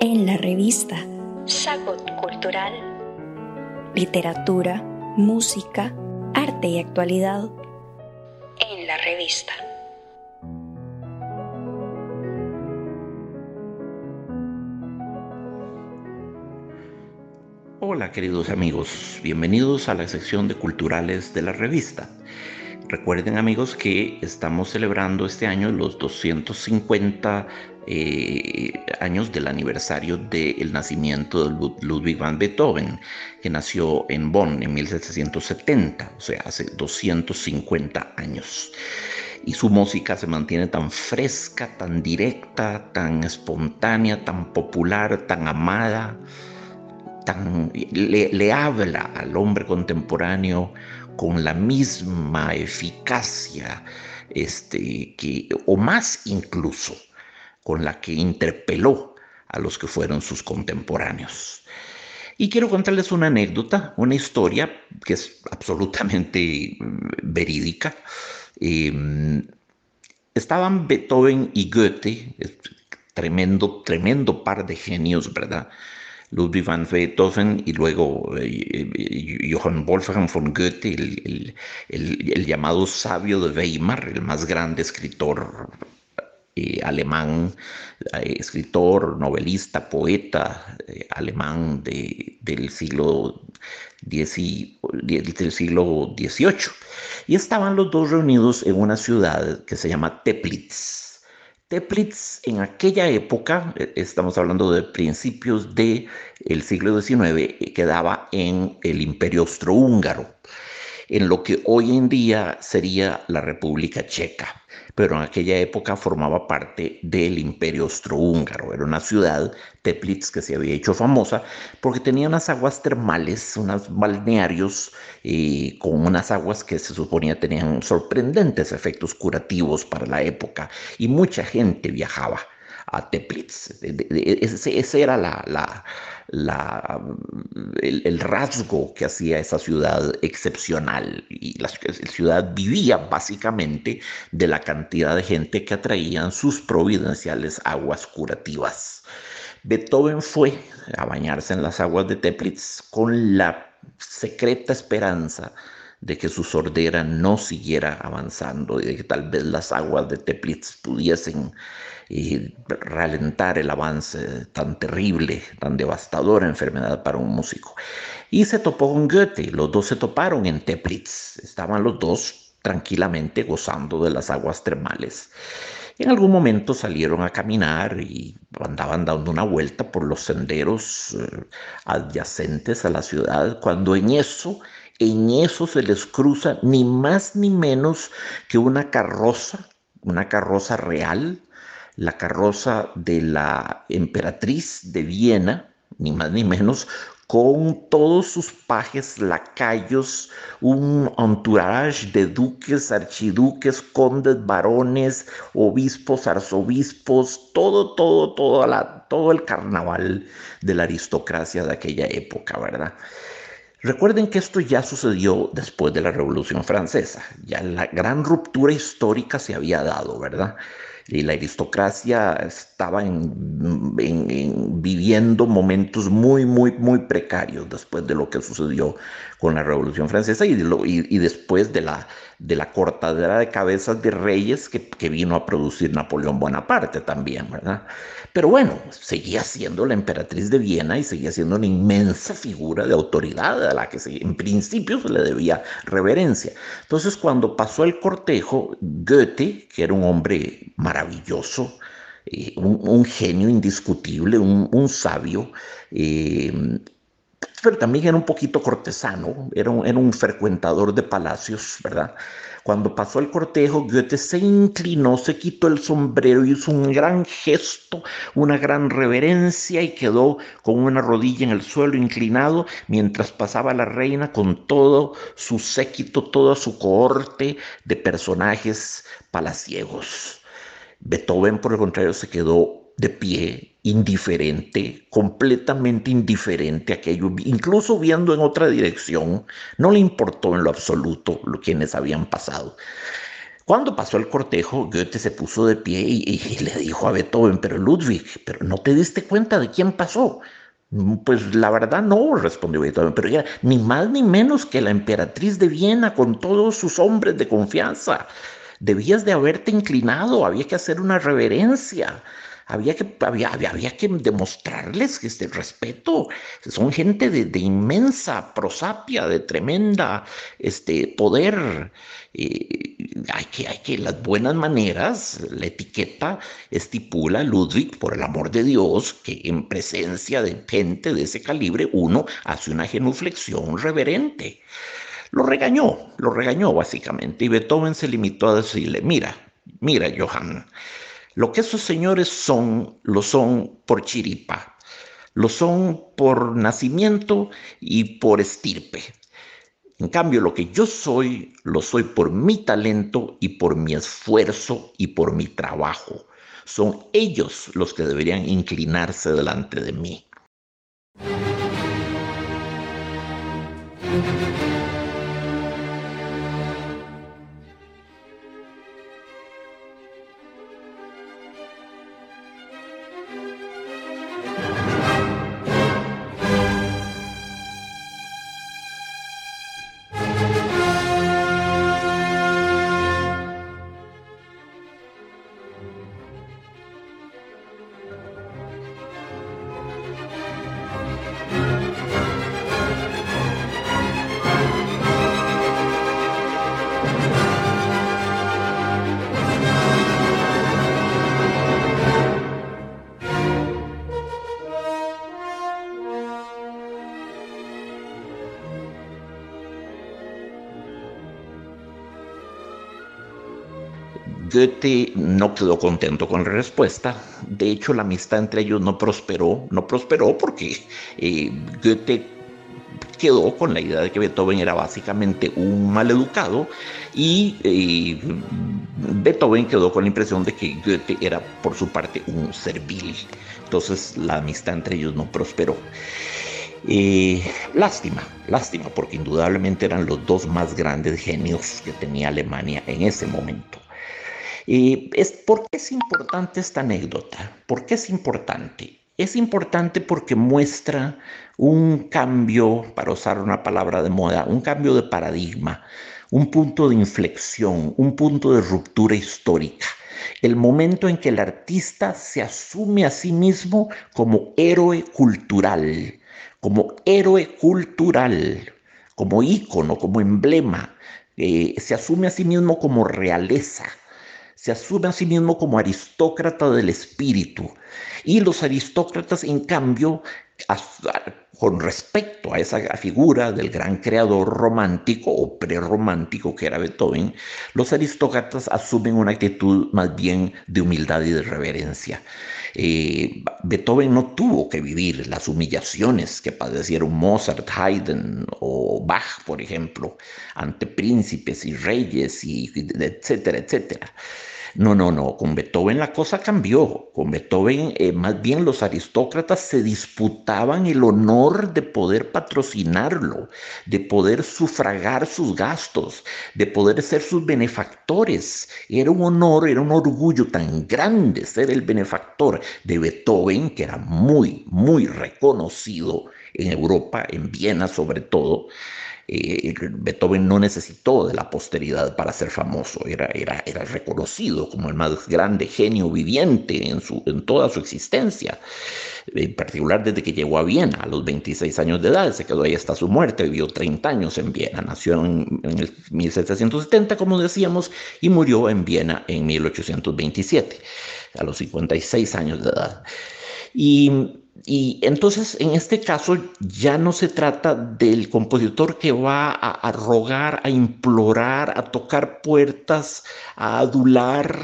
en la revista Sagot Cultural. Literatura, música, arte y actualidad en la revista. Hola queridos amigos, bienvenidos a la sección de culturales de la revista. Recuerden amigos que estamos celebrando este año los 250 eh, años del aniversario del nacimiento de Ludwig van Beethoven, que nació en Bonn en 1770, o sea, hace 250 años. Y su música se mantiene tan fresca, tan directa, tan espontánea, tan popular, tan amada, tan, le, le habla al hombre contemporáneo con la misma eficacia, este, que, o más incluso, con la que interpeló a los que fueron sus contemporáneos. Y quiero contarles una anécdota, una historia que es absolutamente mm, verídica. Em, estaban Beethoven y Goethe, tremendo, tremendo par de genios, ¿verdad? Ludwig van Beethoven y luego eh, eh, Johann Wolfgang von Goethe, el, llamado sabio de Weimar, el más grande escritor eh, alemán, escritor, novelista, poeta alemán del siglo del siglo XVIII. Y estaban los dos reunidos en una ciudad que se llama Teplitz Teplitz en aquella época, e, estamos hablando de principios del el siglo XIX, quedaba en el imperio austrohúngaro, en lo que hoy en día sería la República Checa pero en aquella época formaba parte del imperio austrohúngaro. Era una ciudad, Teplitz, que se había hecho famosa porque tenía unas aguas termales, unos balnearios eh, con unas aguas que se suponía tenían sorprendentes efectos curativos para la época y mucha gente viajaba a Teplitz. Ese, era la, el, rasgo que hacía esa ciudad excepcional. Y la, ciudad vivía básicamente de la cantidad de gente que atraían sus providenciales aguas curativas. Beethoven fue a bañarse en las aguas de Teplitz con la secreta esperanza de que su sordera no siguiera avanzando y de que tal vez las aguas de Teplitz pudiesen eh, ralentar el avance tan terrible, tan devastadora enfermedad para un músico. Y se topó con Goethe, los dos se toparon en Teplitz, estaban los dos tranquilamente gozando de las aguas termales. En algún momento salieron a caminar y andaban dando una vuelta por los senderos eh, adyacentes a la ciudad, cuando en eso en eso se les cruza ni más ni menos que una carroza, una carroza real, la carroza de la emperatriz de Viena, ni más ni menos, con todos sus pajes, lacayos, un entourage de duques, archiduques, condes, varones, obispos, arzobispos, todo, todo, todo, todo el carnaval de la aristocracia de aquella época, ¿verdad? Recuerden que esto ya sucedió después de la Revolución Francesa, ya la gran ruptura histórica se había dado, ¿verdad? Y la aristocracia estaba viviendo momentos muy, muy, muy precarios después de lo que sucedió con la Revolución Francesa y, después de la, de la cortadera de cabezas de reyes que, que vino a producir Napoleón Bonaparte también, ¿verdad? Pero bueno, seguía siendo la emperatriz de Viena y seguía siendo una inmensa figura de autoridad a la que en principio se le debía reverencia. Entonces, cuando pasó el cortejo, Goethe, que era un hombre maravilloso, eh, un, genio indiscutible, un, sabio, eh, pero también era un poquito cortesano, era era un frecuentador de palacios, ¿verdad? Cuando pasó el cortejo, Goethe se inclinó, se quitó el sombrero, hizo un gran gesto, una gran reverencia y quedó con una rodilla en el suelo inclinado mientras pasaba la reina con todo su séquito, toda su cohorte de personajes palaciegos. Beethoven, por el contrario, se quedó de pie, indiferente, completamente indiferente a aquello, incluso viendo en otra dirección, no le importó en lo absoluto lo quienes habían pasado. Cuando pasó el cortejo, Goethe se puso de pie y, le dijo a Beethoven, pero Ludwig, pero no te diste cuenta de quién pasó. Pues la verdad no, respondió Beethoven, pero era ni más ni menos que la emperatriz de Viena con todos sus hombres de confianza. Debías de haberte inclinado, había que hacer una reverencia había que, había, había, que demostrarles este respeto. Son gente de, inmensa prosapia, de tremenda este, poder. hay, que, hay que, las buenas maneras, la etiqueta estipula, Ludwig, por el amor de Dios, que en presencia de gente de ese calibre uno hace una genuflexión reverente. Lo regañó, lo regañó básicamente, y Beethoven se limitó a decirle, mira, mira, Johann, lo que esos señores son, lo son por chiripa, lo son por nacimiento y por estirpe. En cambio, lo que yo soy, lo soy por mi talento y por mi esfuerzo y por mi trabajo. Son ellos los que deberían inclinarse delante de mí. Goethe no quedó contento con la respuesta. De hecho, la amistad entre ellos no prosperó. No prosperó porque eh, Goethe quedó con la idea de que Beethoven era básicamente un maleducado y eh, Beethoven quedó con la impresión de que Goethe era por su parte un servil. Entonces la amistad entre ellos no prosperó. Eh, lástima, lástima, porque indudablemente eran los dos más grandes genios que tenía Alemania en ese momento. Es, ¿Por qué es importante esta anécdota? ¿Por qué es importante? Es importante porque muestra un cambio, para usar una palabra de moda, un cambio de paradigma, un punto de inflexión, un punto de ruptura histórica. El momento en que el artista se asume a sí mismo como héroe cultural, como héroe cultural, como ícono, como emblema, eh, se asume a sí mismo como realeza, se asume a sí mismo como aristócrata del espíritu. Y los aristócratas, en cambio, con respecto a esa figura del gran creador romántico o prerromántico que era Beethoven, los aristócratas asumen una actitud más bien de humildad y de reverencia. Eh, Beethoven no tuvo que vivir las humillaciones que padecieron Mozart, Haydn o Bach, por ejemplo, ante príncipes y reyes y etcétera, etcétera. No, no, no, con Beethoven la cosa cambió. Con Beethoven eh, más bien los aristócratas se disputaban el honor de poder patrocinarlo, de poder sufragar sus gastos, de poder ser sus benefactores. Era un honor, era un orgullo tan grande ser el benefactor de Beethoven, que era muy, muy reconocido en Europa, en Viena sobre todo, eh, Beethoven no necesitó de la posteridad para ser famoso, era, era, era reconocido como el más grande genio viviente en, su, en toda su existencia, en particular desde que llegó a Viena a los 26 años de edad, se quedó ahí hasta su muerte, vivió 30 años en Viena, nació en, en el 1770, como decíamos, y murió en Viena en 1827, a los 56 años de edad. Y y entonces, en este caso, ya no se trata del compositor que va a, rogar, a implorar, a tocar puertas, a adular,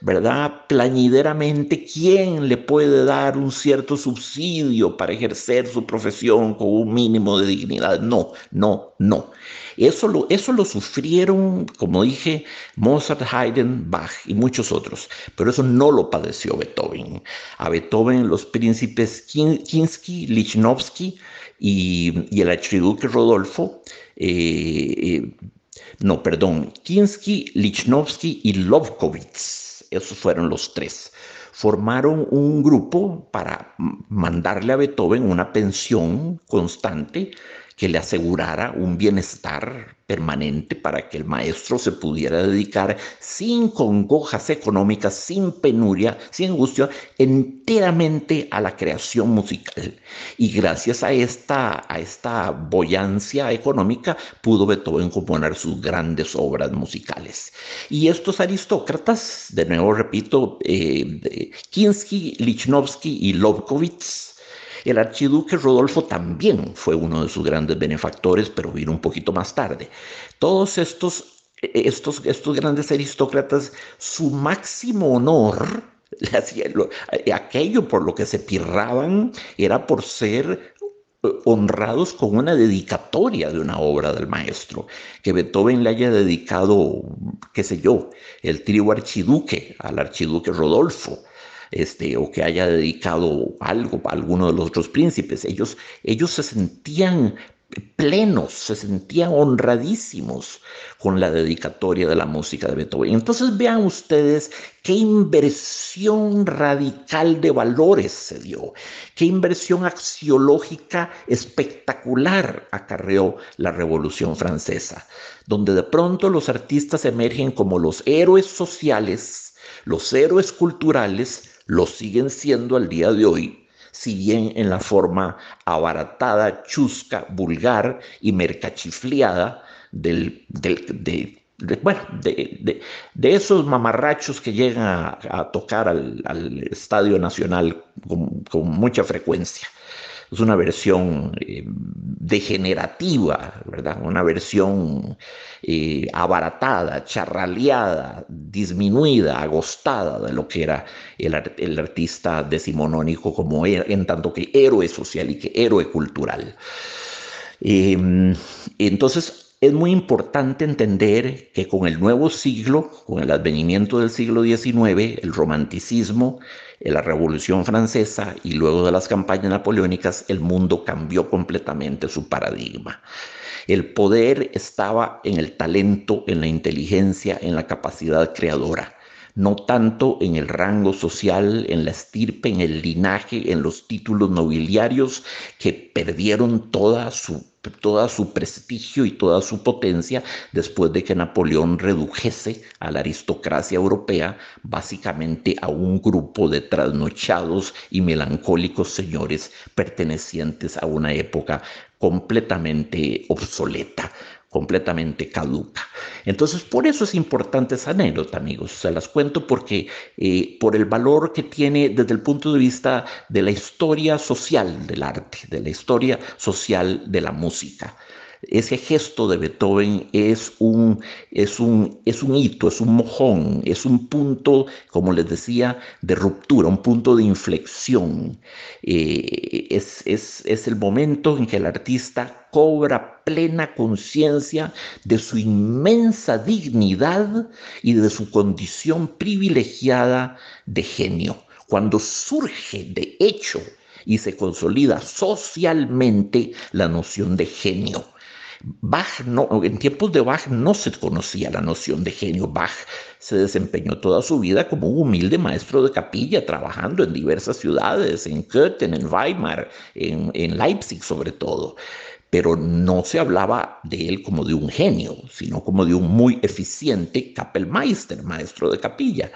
¿verdad? Plañideramente, ¿quién le puede dar un cierto subsidio para ejercer su profesión con un mínimo de dignidad? No, no, no. Eso lo, eso lo sufrieron, como dije, Mozart, Haydn, Bach y muchos otros, pero eso no lo padeció Beethoven. A Beethoven los príncipes Kinsky, Lichnowsky y, el archiduque Rodolfo eh, eh, no, perdón, Kinsky, Lichnowsky y Lovkovitz, esos fueron los tres formaron un grupo para mandarle a Beethoven una pensión constante que le asegurara un bienestar permanente para que el maestro se pudiera dedicar sin congojas económicas, sin penuria, sin angustia, enteramente a la creación musical. Y gracias a esta, a esta boyancia económica pudo Beethoven componer sus grandes obras musicales. Y estos aristócratas, de nuevo repito, eh, Kinsky, Lichnowsky y Lobkowitz, el archiduque Rodolfo también fue uno de sus grandes benefactores, pero vino un poquito más tarde. Todos estos, estos, estos grandes aristócratas, su máximo honor, aquello por lo que se pirraban era por ser eh, honrados con una dedicatoria de una obra del maestro, que Beethoven le haya dedicado, qué sé yo, el trío archiduque al archiduque Rodolfo, este, o que haya dedicado algo a alguno de los otros príncipes. Ellos, ellos se sentían plenos, se sentían honradísimos con la dedicatoria de la música de Beethoven. Entonces vean ustedes qué inversión radical de valores se dio, qué inversión axiológica espectacular acarreó la Revolución Francesa, donde de pronto los artistas emergen como los héroes sociales, los héroes culturales, lo siguen siendo al día de hoy, si bien en la forma abaratada, chusca, vulgar y mercachifleada del, de, bueno, de, esos mamarrachos que llegan a, tocar al, Estadio Nacional con mucha frecuencia es una versión eh, degenerativa, ¿verdad? Una versión eh, abaratada, charraleada, disminuida, agostada de lo que era el, artista decimonónico como en tanto que héroe social y que héroe cultural. Em, entonces, es muy importante entender que con el nuevo siglo, con el advenimiento del siglo XIX, el romanticismo, la Revolución Francesa y luego de las campañas napoleónicas, el mundo cambió completamente su paradigma. El poder estaba en el talento, en la inteligencia, en la capacidad creadora no tanto en el rango social, en la estirpe, en el linaje, en los títulos nobiliarios que perdieron toda su toda su prestigio y toda su potencia después de que Napoleón redujese a la aristocracia europea básicamente a un grupo de trasnochados y melancólicos señores pertenecientes a una época completamente obsoleta, completamente caduca. Entonces, por eso es importante esa anécdota, amigos. Se las cuento porque eh, por el valor que tiene desde el punto de vista de la historia social del arte, de la historia social de la música. Ese gesto de Beethoven es un, es un, es un hito, es un mojón, es un punto, como les decía, de ruptura, un punto de inflexión. Eh, es, es, es el momento en que el artista cobra plena conciencia de su inmensa dignidad y de su condición privilegiada de genio. Cuando surge de hecho y se consolida socialmente la noción de genio. Bach no, en tiempos de Bach no se conocía la noción de genio. Bach se desempeñó toda su vida como un humilde maestro de capilla, trabajando en diversas ciudades, en Köthen, en Weimar, en, en Leipzig sobre todo pero no se hablaba de él como de un genio, sino como de un muy eficiente Kapellmeister, maestro de capilla.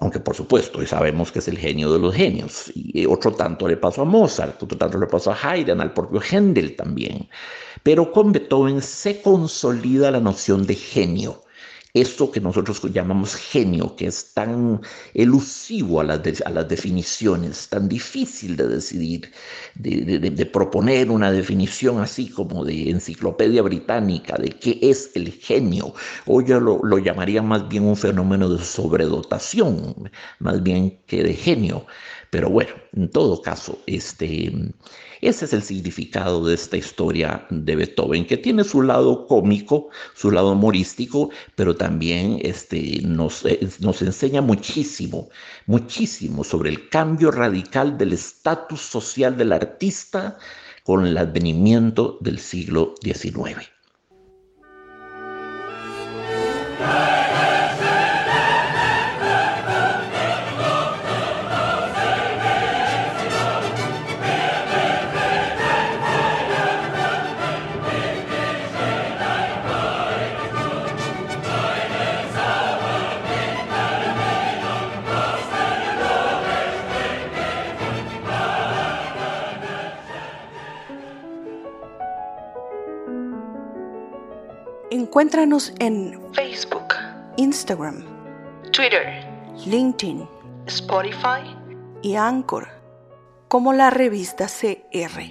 Aunque por supuesto, hoy sabemos que es el genio de los genios. Y otro tanto le pasó a Mozart, otro tanto le pasó a Haydn, al propio Händel también. Pero con Beethoven se consolida la noción de genio esto que nosotros llamamos genio, que es tan elusivo a las, a las definiciones, tan difícil de decidir, de, proponer una definición así como de enciclopedia británica de qué es el genio, o yo lo llamaría más bien un fenómeno de sobredotación, más bien que de genio. Pero bueno, en todo caso, este, ese es el significado de esta historia de Beethoven, que tiene su lado cómico, su lado humorístico, pero también este, nos, eh, nos enseña muchísimo, muchísimo sobre el cambio radical del estatus social del artista con el advenimiento del siglo XIX. Encuéntranos en Facebook, Instagram, Twitter, LinkedIn Spotify. y Anchor como la revista CR.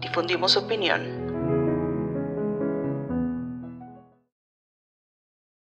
Difundimos opinión.